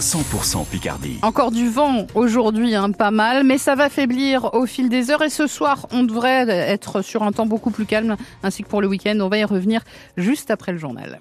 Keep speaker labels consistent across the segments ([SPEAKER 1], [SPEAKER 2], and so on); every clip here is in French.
[SPEAKER 1] 100% Picardie.
[SPEAKER 2] Encore du vent aujourd'hui, hein, pas mal, mais ça va faiblir au fil des heures et ce soir, on devrait être sur un temps beaucoup plus calme, ainsi que pour le week-end. On va y revenir juste après le journal.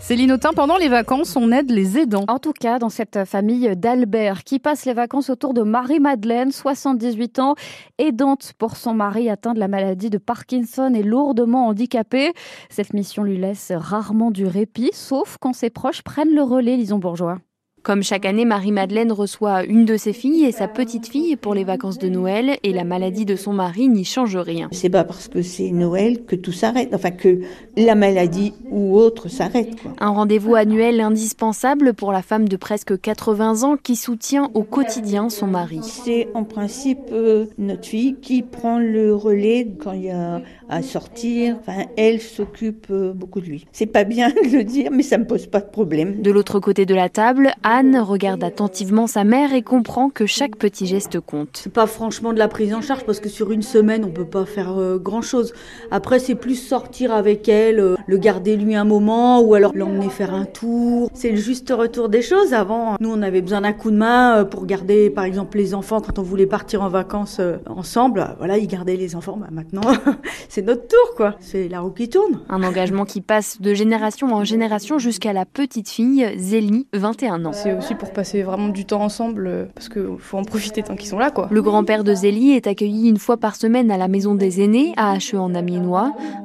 [SPEAKER 2] Céline Autain, pendant les vacances, on aide les aidants.
[SPEAKER 3] En tout cas, dans cette famille d'Albert, qui passe les vacances autour de Marie-Madeleine, 78 ans, aidante pour son mari atteint de la maladie de Parkinson et lourdement handicapé. Cette mission lui laisse rarement du répit, sauf quand ses proches prennent le relais, lisons bourgeois.
[SPEAKER 4] Comme chaque année, Marie-Madeleine reçoit une de ses filles et sa petite fille pour les vacances de Noël et la maladie de son mari n'y change rien.
[SPEAKER 5] C'est pas parce que c'est Noël que tout s'arrête, enfin que la maladie ou autre s'arrête.
[SPEAKER 4] Un rendez-vous annuel indispensable pour la femme de presque 80 ans qui soutient au quotidien son mari.
[SPEAKER 5] C'est en principe euh, notre fille qui prend le relais quand il y a à sortir. Enfin, elle s'occupe euh, beaucoup de lui. C'est pas bien de le dire, mais ça me pose pas de problème.
[SPEAKER 4] De l'autre côté de la table, Anne regarde attentivement sa mère et comprend que chaque petit geste compte.
[SPEAKER 6] C'est pas franchement de la prise en charge parce que sur une semaine on peut pas faire euh, grand chose. Après c'est plus sortir avec elle, euh, le garder lui un moment ou alors l'emmener faire un tour. C'est le juste retour des choses. Avant nous on avait besoin d'un coup de main euh, pour garder par exemple les enfants quand on voulait partir en vacances ensemble. Voilà ils gardaient les enfants. Bah, maintenant c'est notre tour quoi. C'est la roue qui tourne.
[SPEAKER 4] Un engagement qui passe de génération en génération jusqu'à la petite fille Zélie, 21 ans.
[SPEAKER 7] C'est aussi pour passer vraiment du temps ensemble, euh, parce qu'il faut en profiter tant qu'ils sont là. quoi.
[SPEAKER 4] Le grand-père de Zélie est accueilli une fois par semaine à la maison des aînés, à Hacheux en.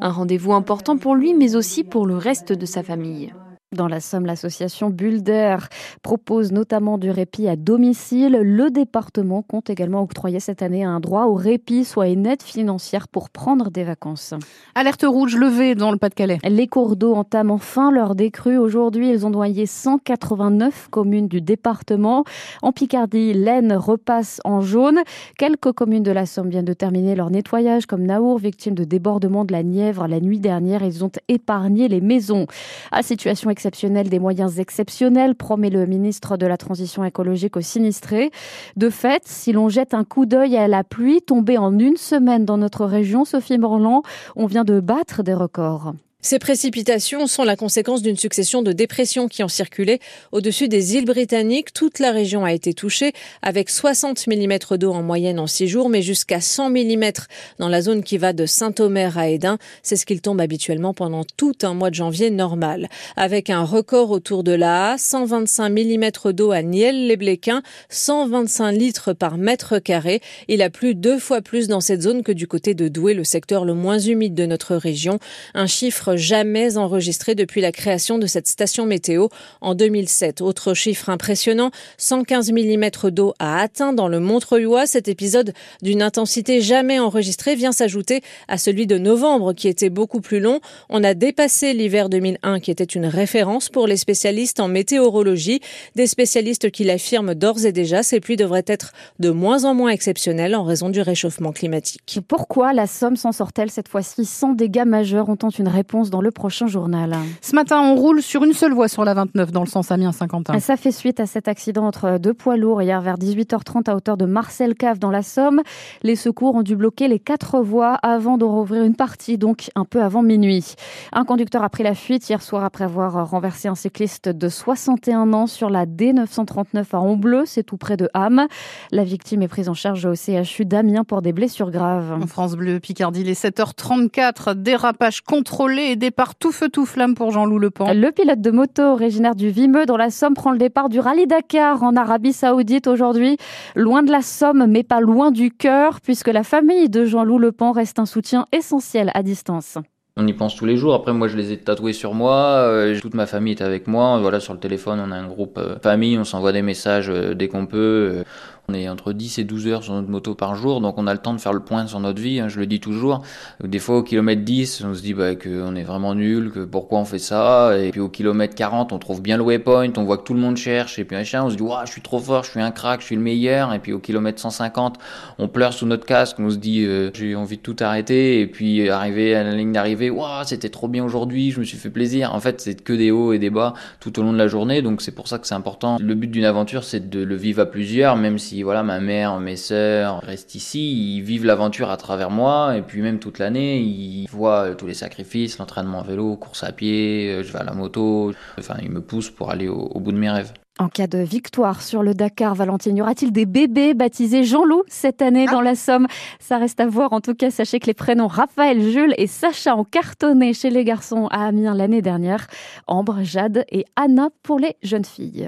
[SPEAKER 4] Un rendez-vous important pour lui, mais aussi pour le reste de sa famille.
[SPEAKER 3] Dans la Somme, l'association Bulder propose notamment du répit à domicile. Le département compte également octroyer cette année un droit au répit, soit une aide financière pour prendre des vacances.
[SPEAKER 2] Alerte rouge levée dans le Pas-de-Calais.
[SPEAKER 3] Les cours d'eau entament enfin leur décrue. Aujourd'hui, ils ont noyé 189 communes du département. En Picardie, l'Aisne repasse en jaune. Quelques communes de la Somme viennent de terminer leur nettoyage, comme Naour, victime de débordement de la Nièvre la nuit dernière. Ils ont épargné les maisons. À situation exceptionnelle, des moyens exceptionnels, promet le ministre de la Transition écologique aux sinistrés. De fait, si l'on jette un coup d'œil à la pluie tombée en une semaine dans notre région, Sophie Morland, on vient de battre des records.
[SPEAKER 8] Ces précipitations sont la conséquence d'une succession de dépressions qui ont circulé au-dessus des îles britanniques. Toute la région a été touchée avec 60 mm d'eau en moyenne en 6 jours, mais jusqu'à 100 mm dans la zone qui va de Saint-Omer à Édin. C'est ce qu'il tombe habituellement pendant tout un mois de janvier normal. Avec un record autour de la 125 mm d'eau à Niel-les-Bléquins, 125 litres par mètre carré. Il a plu deux fois plus dans cette zone que du côté de Douai, le secteur le moins humide de notre région. Un chiffre jamais enregistré depuis la création de cette station météo en 2007. Autre chiffre impressionnant, 115 mm d'eau a atteint dans le Montreuilois. Cet épisode d'une intensité jamais enregistrée vient s'ajouter à celui de novembre qui était beaucoup plus long. On a dépassé l'hiver 2001 qui était une référence pour les spécialistes en météorologie. Des spécialistes qui l'affirment d'ores et déjà, ces pluies devraient être de moins en moins exceptionnelles en raison du réchauffement climatique.
[SPEAKER 3] Pourquoi la Somme s'en sort-elle cette fois-ci sans dégâts majeurs On tente une réponse dans le prochain journal.
[SPEAKER 2] Ce matin, on roule sur une seule voie sur la 29 dans le sens Amiens-Saint-Quentin.
[SPEAKER 3] Ça fait suite à cet accident entre deux poids lourds hier vers 18h30 à hauteur de Marcel Cave dans la Somme. Les secours ont dû bloquer les quatre voies avant de rouvrir une partie, donc un peu avant minuit. Un conducteur a pris la fuite hier soir après avoir renversé un cycliste de 61 ans sur la D939 à Honbleu, c'est tout près de Ham. La victime est prise en charge au CHU d'Amiens pour des blessures graves.
[SPEAKER 2] En France Bleu, Picardie, les 7h34, dérapage contrôlé départ tout feu tout flamme pour Jean-Loup Lepan.
[SPEAKER 3] Le pilote de moto originaire du Vimeux dans la Somme prend le départ du Rallye Dakar en Arabie Saoudite aujourd'hui. Loin de la Somme, mais pas loin du cœur, puisque la famille de Jean-Loup Lepan reste un soutien essentiel à distance.
[SPEAKER 9] On y pense tous les jours. Après, moi, je les ai tatoués sur moi. Euh, toute ma famille est avec moi. Voilà, sur le téléphone, on a un groupe euh, famille. On s'envoie des messages euh, dès qu'on peut. On est entre 10 et 12 heures sur notre moto par jour, donc on a le temps de faire le point sur notre vie, hein, je le dis toujours. Des fois au kilomètre 10, on se dit bah, qu'on est vraiment nul, que pourquoi on fait ça, et puis au kilomètre 40, on trouve bien le waypoint, on voit que tout le monde cherche, et puis machin, on se dit je suis trop fort, je suis un crack, je suis le meilleur, et puis au kilomètre 150, on pleure sous notre casque, on se dit euh, j'ai envie de tout arrêter, et puis arriver à la ligne d'arrivée, c'était trop bien aujourd'hui, je me suis fait plaisir. En fait, c'est que des hauts et des bas tout au long de la journée, donc c'est pour ça que c'est important. Le but d'une aventure, c'est de le vivre à plusieurs, même si voilà, ma mère, mes sœurs restent ici, ils vivent l'aventure à travers moi, et puis même toute l'année, ils voient tous les sacrifices, l'entraînement à vélo, course à pied, euh, je vais à la moto, enfin ils me poussent pour aller au, au bout de mes rêves.
[SPEAKER 3] En cas de victoire sur le Dakar, Valentine, y aura-t-il des bébés baptisés Jean-Loup cette année dans la Somme? Ça reste à voir. En tout cas, sachez que les prénoms Raphaël, Jules et Sacha ont cartonné chez les garçons à Amiens l'année dernière. Ambre, Jade et Anna pour les jeunes filles.